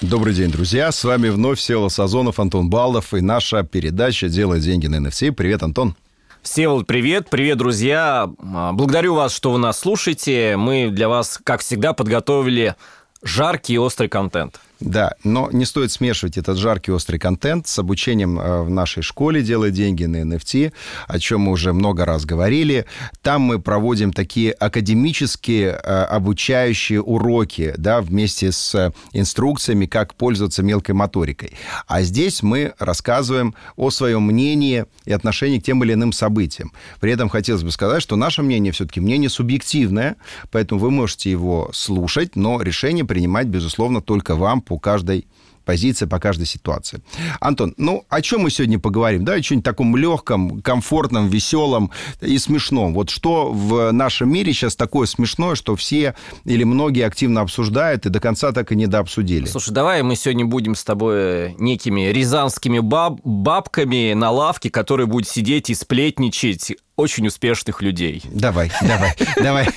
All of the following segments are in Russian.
Добрый день, друзья. С вами вновь Села Сазонов, Антон Балдов и наша передача «Делай деньги на NFT». Привет, Антон. Всеволод, привет. Привет, друзья. А, благодарю вас, что вы нас слушаете. Мы для вас, как всегда, подготовили жаркий и острый контент. Да, но не стоит смешивать этот жаркий острый контент с обучением э, в нашей школе «Делай деньги на NFT», о чем мы уже много раз говорили. Там мы проводим такие академические э, обучающие уроки, да, вместе с инструкциями, как пользоваться мелкой моторикой. А здесь мы рассказываем о своем мнении и отношении к тем или иным событиям. При этом хотелось бы сказать, что наше мнение все-таки мнение субъективное, поэтому вы можете его слушать, но решение принимать, безусловно, только вам по каждой позиция по каждой ситуации. Антон, ну, о чем мы сегодня поговорим? Да, о чем-нибудь таком легком, комфортном, веселом и смешном. Вот что в нашем мире сейчас такое смешное, что все или многие активно обсуждают и до конца так и не дообсудили? Слушай, давай мы сегодня будем с тобой некими рязанскими баб бабками на лавке, которые будут сидеть и сплетничать очень успешных людей. Давай, давай, давай.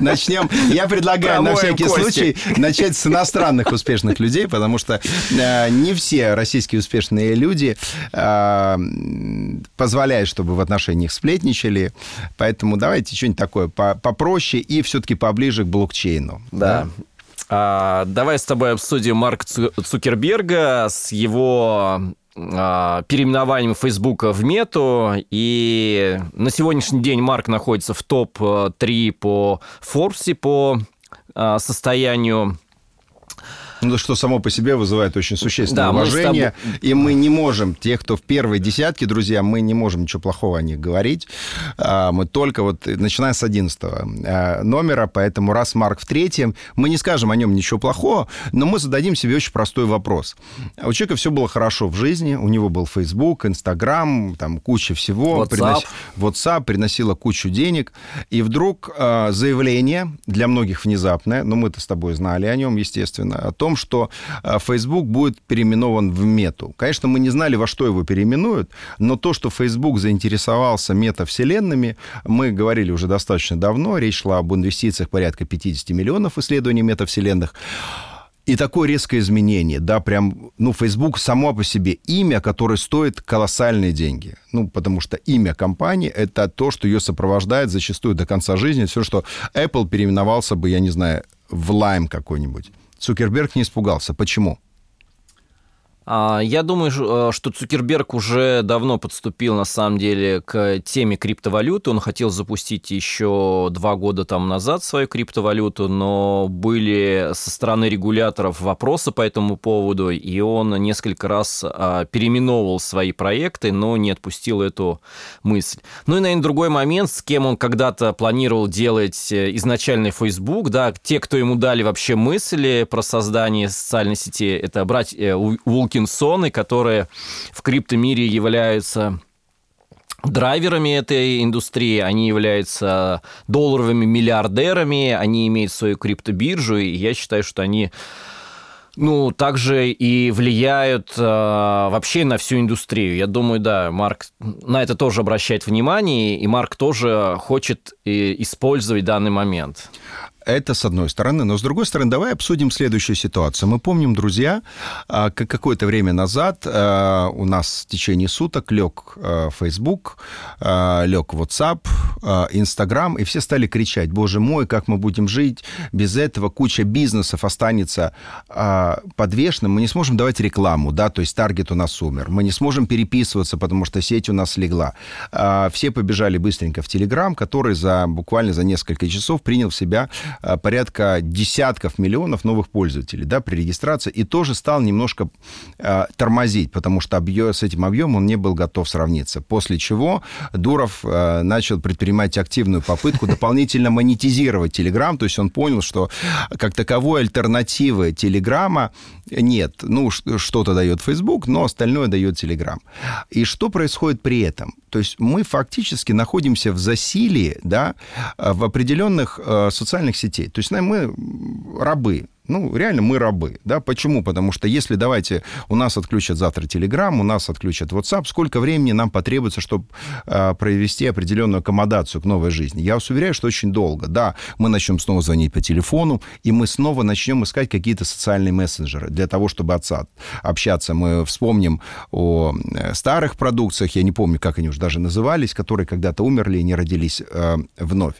Начнем. Я предлагаю на всякий случай начать с иностранных успешных людей, потому что э, не все российские успешные люди э, позволяют, чтобы в отношениях сплетничали. Поэтому давайте что-нибудь такое попроще и все-таки поближе к блокчейну. Да. А, давай с тобой обсудим Марка Цукерберга с его переименованием Фейсбука в Мету, и на сегодняшний день Марк находится в топ-3 по Форбсе по а, состоянию ну, что само по себе вызывает очень существенное да, уважение. Мы тобой... И мы не можем, те, кто в первой десятке, друзья, мы не можем ничего плохого о них говорить. А, мы только вот, начиная с 11 а, номера, поэтому раз Марк в третьем, мы не скажем о нем ничего плохого, но мы зададим себе очень простой вопрос. У человека все было хорошо в жизни, у него был Facebook, Instagram, там куча всего. WhatsApp. Принос... WhatsApp приносила кучу денег. И вдруг а, заявление, для многих внезапное, но мы-то с тобой знали о нем, естественно, о том, том, что э, Facebook будет переименован в мету. Конечно, мы не знали, во что его переименуют, но то, что Facebook заинтересовался метавселенными, мы говорили уже достаточно давно, речь шла об инвестициях порядка 50 миллионов в исследовании метавселенных. И такое резкое изменение, да, прям, ну, Facebook само по себе имя, которое стоит колоссальные деньги. Ну, потому что имя компании – это то, что ее сопровождает зачастую до конца жизни. Все, что Apple переименовался бы, я не знаю, в Lime какой-нибудь. Цукерберг не испугался. Почему? А, я думаю, э, что Цукерберг уже давно подступил, на самом деле, к теме криптовалюты. Он хотел запустить еще два года там назад свою криптовалюту, но были со стороны регуляторов вопросы по этому поводу, и он несколько раз а, переименовывал свои проекты, но не отпустил эту мысль. Ну и, наверное, другой момент, с кем он когда-то планировал делать э, изначальный Facebook, да, те, кто ему дали вообще мысли про создание социальной сети, это братья э, Уилк Паркинсоны, которые в криптомире являются драйверами этой индустрии, они являются долларовыми миллиардерами, они имеют свою криптобиржу, и я считаю, что они ну, также и влияют э, вообще на всю индустрию. Я думаю, да, Марк на это тоже обращает внимание, и Марк тоже хочет э, использовать данный момент. Это с одной стороны. Но с другой стороны, давай обсудим следующую ситуацию. Мы помним, друзья, а, как какое-то время назад а, у нас в течение суток лег а, Facebook, лег WhatsApp, Instagram, и все стали кричать, боже мой, как мы будем жить без этого, куча бизнесов останется подвешенным, мы не сможем давать рекламу, да, то есть таргет у нас умер, мы не сможем переписываться, потому что сеть у нас легла. Все побежали быстренько в Telegram, который за буквально за несколько часов принял в себя порядка десятков миллионов новых пользователей да, при регистрации, и тоже стал немножко э, тормозить, потому что объем, с этим объемом он не был готов сравниться. После чего Дуров э, начал предпринимать активную попытку дополнительно монетизировать Telegram, то есть он понял, что как таковой альтернативы Телеграма нет. Ну, что-то дает Facebook, но остальное дает Telegram. И что происходит при этом? То есть мы фактически находимся в засилии, да, в определенных э, социальных сетей. То есть мы рабы, Ну, реально мы рабы, да, почему? Потому что если, давайте, у нас отключат завтра Telegram, у нас отключат WhatsApp, сколько времени нам потребуется, чтобы э, провести определенную аккомодацию к новой жизни? Я вас уверяю, что очень долго. Да, мы начнем снова звонить по телефону, и мы снова начнем искать какие-то социальные мессенджеры для того, чтобы отца, общаться. Мы вспомним о э, старых продукциях, я не помню, как они уже даже назывались, которые когда-то умерли и не родились э, вновь.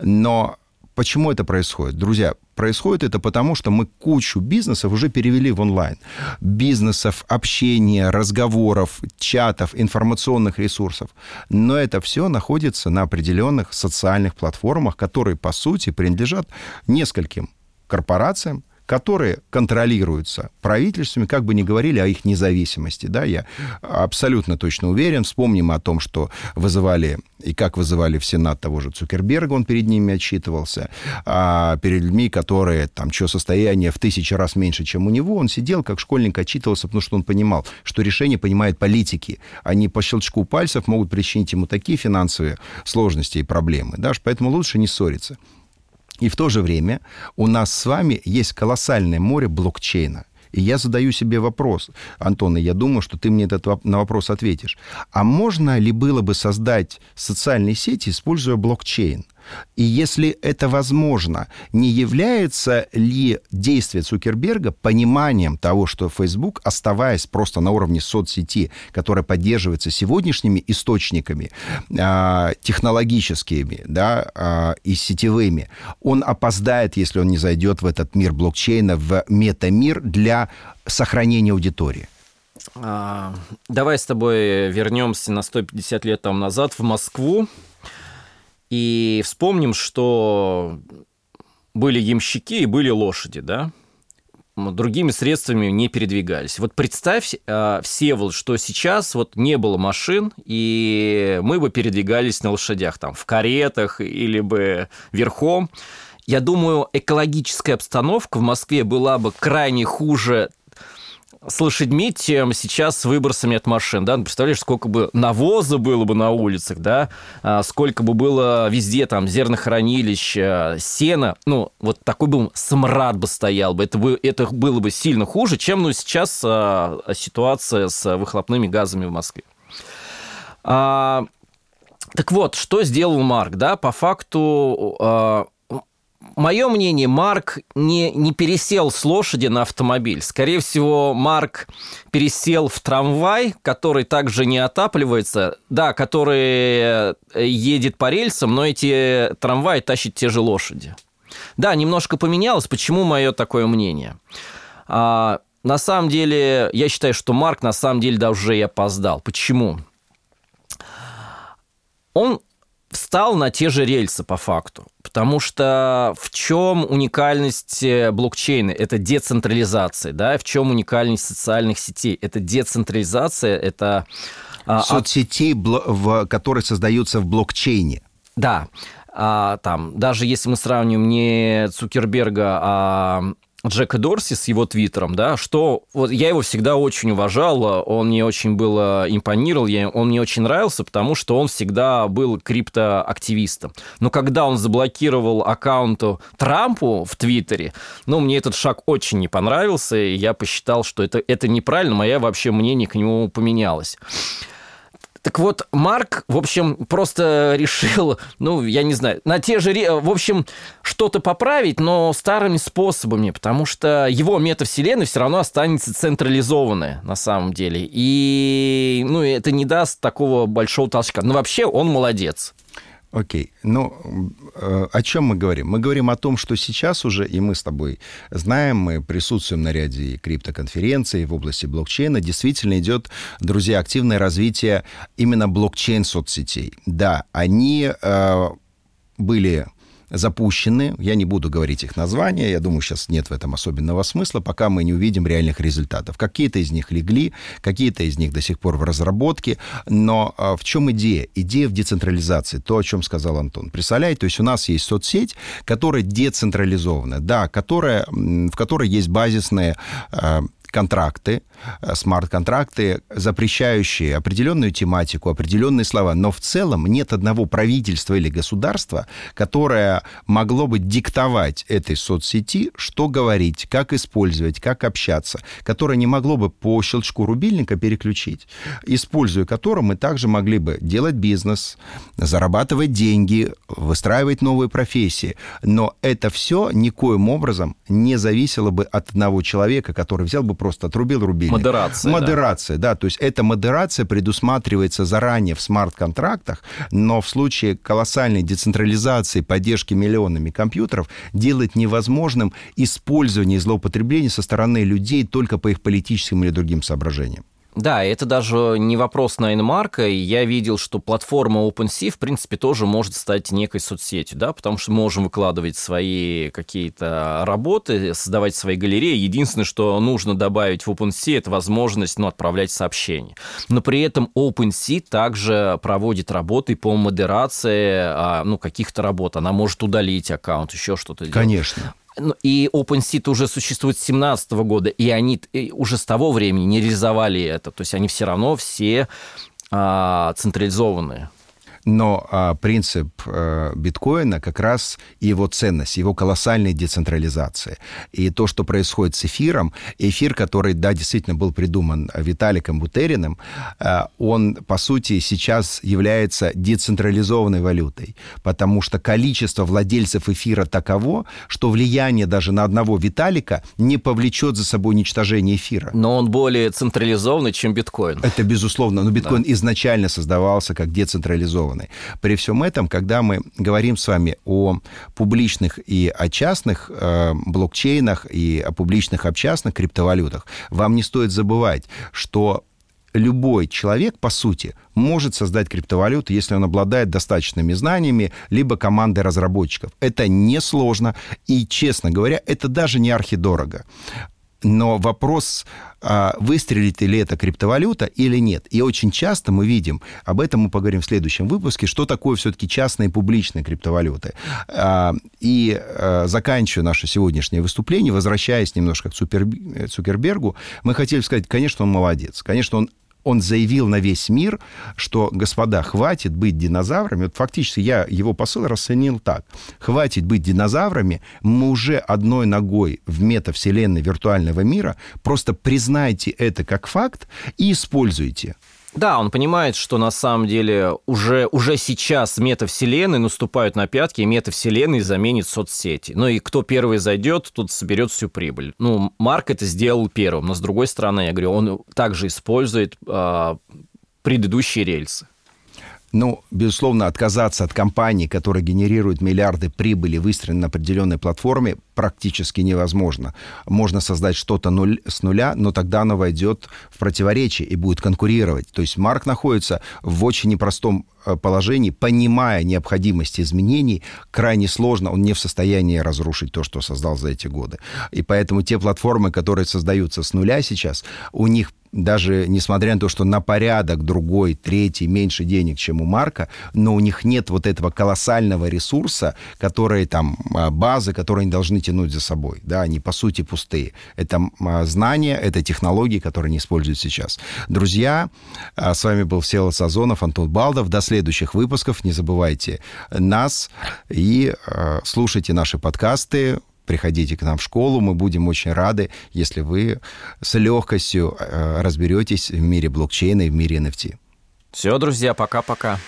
Но Почему это происходит? Друзья, происходит это потому, что мы кучу бизнесов уже перевели в онлайн. Бизнесов, общения, разговоров, чатов, информационных ресурсов. Но это все находится на определенных социальных платформах, которые, по сути, принадлежат нескольким корпорациям, которые контролируются правительствами, как бы ни говорили о их независимости. Да, я абсолютно точно уверен. Вспомним о том, что вызывали и как вызывали в Сенат того же Цукерберга, он перед ними отчитывался, а перед людьми, которые там, чье состояние в тысячи раз меньше, чем у него, он сидел как школьник, отчитывался, потому что он понимал, что решение принимают политики. Они по щелчку пальцев могут причинить ему такие финансовые сложности и проблемы. Да, поэтому лучше не ссориться. И в то же время у нас с вами есть колоссальное море блокчейна. И я задаю себе вопрос, Антон, и я думаю, что ты мне этот на вопрос ответишь. А можно ли было бы создать социальные сети, используя блокчейн? И если это возможно, не является ли действие Цукерберга пониманием того, что Facebook, оставаясь просто на уровне соцсети, которая поддерживается сегодняшними источниками э, технологическими да, э, и сетевыми, он опоздает, если он не зайдет в этот мир блокчейна, в метамир для сохранения аудитории? А, давай с тобой вернемся на 150 лет там назад в Москву. И вспомним, что были ямщики и были лошади, да? другими средствами не передвигались. Вот представь, э, Всеволод, что сейчас вот не было машин, и мы бы передвигались на лошадях, там, в каретах или бы верхом. Я думаю, экологическая обстановка в Москве была бы крайне хуже с лошадьми, чем сейчас с выбросами от машин, да, ну, представляешь, сколько бы навоза было бы на улицах, да, а, сколько бы было везде там зернохранилищ, сена, ну, вот такой бы смрад бы стоял бы, это, бы, это было бы сильно хуже, чем, ну, сейчас а, ситуация с выхлопными газами в Москве. А, так вот, что сделал Марк, да, по факту а, мое мнение, Марк не, не пересел с лошади на автомобиль. Скорее всего, Марк пересел в трамвай, который также не отапливается, да, который э, едет по рельсам, но эти трамваи тащат те же лошади. Да, немножко поменялось. Почему мое такое мнение? А, на самом деле, я считаю, что Марк на самом деле да уже и опоздал. Почему? Он встал на те же рельсы по факту. Потому что в чем уникальность э, блокчейна? Это децентрализация. Да? В чем уникальность социальных сетей? Это децентрализация, это... А, Соцсетей, в, которые создаются в блокчейне. Да. А, там, даже если мы сравним не Цукерберга, а Джека Дорси с его твиттером, да, что вот я его всегда очень уважал, он мне очень был импонировал, я, он мне очень нравился, потому что он всегда был криптоактивистом. Но когда он заблокировал аккаунту Трампу в Твиттере, ну, мне этот шаг очень не понравился, и я посчитал, что это, это неправильно, мое вообще мнение к нему поменялось. Вот, Марк, в общем, просто решил, ну, я не знаю, на те же, в общем, что-то поправить, но старыми способами, потому что его метавселенная все равно останется централизованная на самом деле. И, ну, это не даст такого большого толчка. Но вообще он молодец. Окей. Ну, э, о чем мы говорим? Мы говорим о том, что сейчас уже, и мы с тобой знаем, мы присутствуем на ряде криптоконференций в области блокчейна, действительно идет, друзья, активное развитие именно блокчейн-соцсетей. Да, они э, были запущены. Я не буду говорить их названия. Я думаю, сейчас нет в этом особенного смысла, пока мы не увидим реальных результатов. Какие-то из них легли, какие-то из них до сих пор в разработке. Но а, в чем идея? Идея в децентрализации. То, о чем сказал Антон. Представляете, то есть у нас есть соцсеть, которая децентрализована, да, которая, в которой есть базисные а, контракты, э, смарт-контракты, запрещающие определенную тематику, определенные слова. Но в целом нет одного правительства или государства, которое могло бы диктовать этой соцсети, что говорить, как использовать, как общаться, которое не могло бы по щелчку рубильника переключить, используя которое мы также могли бы делать бизнес, зарабатывать деньги, выстраивать новые профессии. Но это все никоим образом не зависело бы от одного человека, который взял бы просто отрубил рубильник. Модерация. Модерация, да. да. То есть эта модерация предусматривается заранее в смарт-контрактах, но в случае колоссальной децентрализации, поддержки миллионами компьютеров, делает невозможным использование и злоупотребление со стороны людей только по их политическим или другим соображениям. Да, это даже не вопрос на инмарка. Я видел, что платформа OpenSea, в принципе, тоже может стать некой соцсетью, да, потому что мы можем выкладывать свои какие-то работы, создавать свои галереи. Единственное, что нужно добавить в OpenSea, это возможность, ну, отправлять сообщения. Но при этом OpenSea также проводит работы по модерации, а, ну, каких-то работ. Она может удалить аккаунт, еще что-то делать. Конечно. Ну, и OpenSea уже существует с 2017 года, и они уже с того времени не реализовали это. То есть они все равно все а, централизованные. Но а, принцип а, биткоина как раз его ценность, его колоссальная децентрализация. И то, что происходит с эфиром, эфир, который, да, действительно был придуман Виталиком Бутериным, а, он, по сути, сейчас является децентрализованной валютой, потому что количество владельцев эфира таково, что влияние даже на одного Виталика не повлечет за собой уничтожение эфира. Но он более централизованный, чем биткоин. Это безусловно. Но биткоин да. изначально создавался как децентрализованный стороны. При всем этом, когда мы говорим с вами о публичных и о частных э, блокчейнах и о публичных и частных криптовалютах, вам не стоит забывать, что любой человек, по сути, может создать криптовалюту, если он обладает достаточными знаниями, либо командой разработчиков. Это несложно, и, честно говоря, это даже не архидорого. Но вопрос, а, выстрелит ли эта криптовалюта или нет. И очень часто мы видим, об этом мы поговорим в следующем выпуске, что такое все-таки частные и публичные криптовалюты. А, и а, заканчивая наше сегодняшнее выступление, возвращаясь немножко к Цукербергу, мы хотели сказать, конечно, он молодец. Конечно, он он заявил на весь мир, что, господа, хватит быть динозаврами. Вот фактически я его посыл расценил так. Хватит быть динозаврами, мы уже одной ногой в метавселенной виртуального мира, просто признайте это как факт и используйте. Да, он понимает, что на самом деле уже, уже сейчас метавселенные наступают на пятки, и метавселенные заменит соцсети. Ну и кто первый зайдет, тот соберет всю прибыль. Ну, Марк это сделал первым, но с другой стороны, я говорю, он также использует э, предыдущие рельсы. Ну, безусловно, отказаться от компании, которая генерирует миллиарды прибыли, выстроенной на определенной платформе, практически невозможно. Можно создать что-то нуль, с нуля, но тогда оно войдет в противоречие и будет конкурировать. То есть Марк находится в очень непростом э, положении, понимая необходимость изменений, крайне сложно, он не в состоянии разрушить то, что создал за эти годы. И поэтому те платформы, которые создаются с нуля сейчас, у них даже несмотря на то, что на порядок другой, третий, меньше денег, чем у Марка, но у них нет вот этого колоссального ресурса, которые там, а, базы, которые они должны тянуть за собой. Да, они по сути пустые. Это а, знания, это технологии, которые они используют сейчас. Друзья, а, с вами был Всеволод Сазонов, Антон Балдов. До следующих выпусков. Не забывайте нас и слушайте наши подкасты приходите к нам в школу. Мы будем очень рады, если вы с легкостью э, разберетесь в мире блокчейна и в мире NFT. Все, друзья, пока-пока.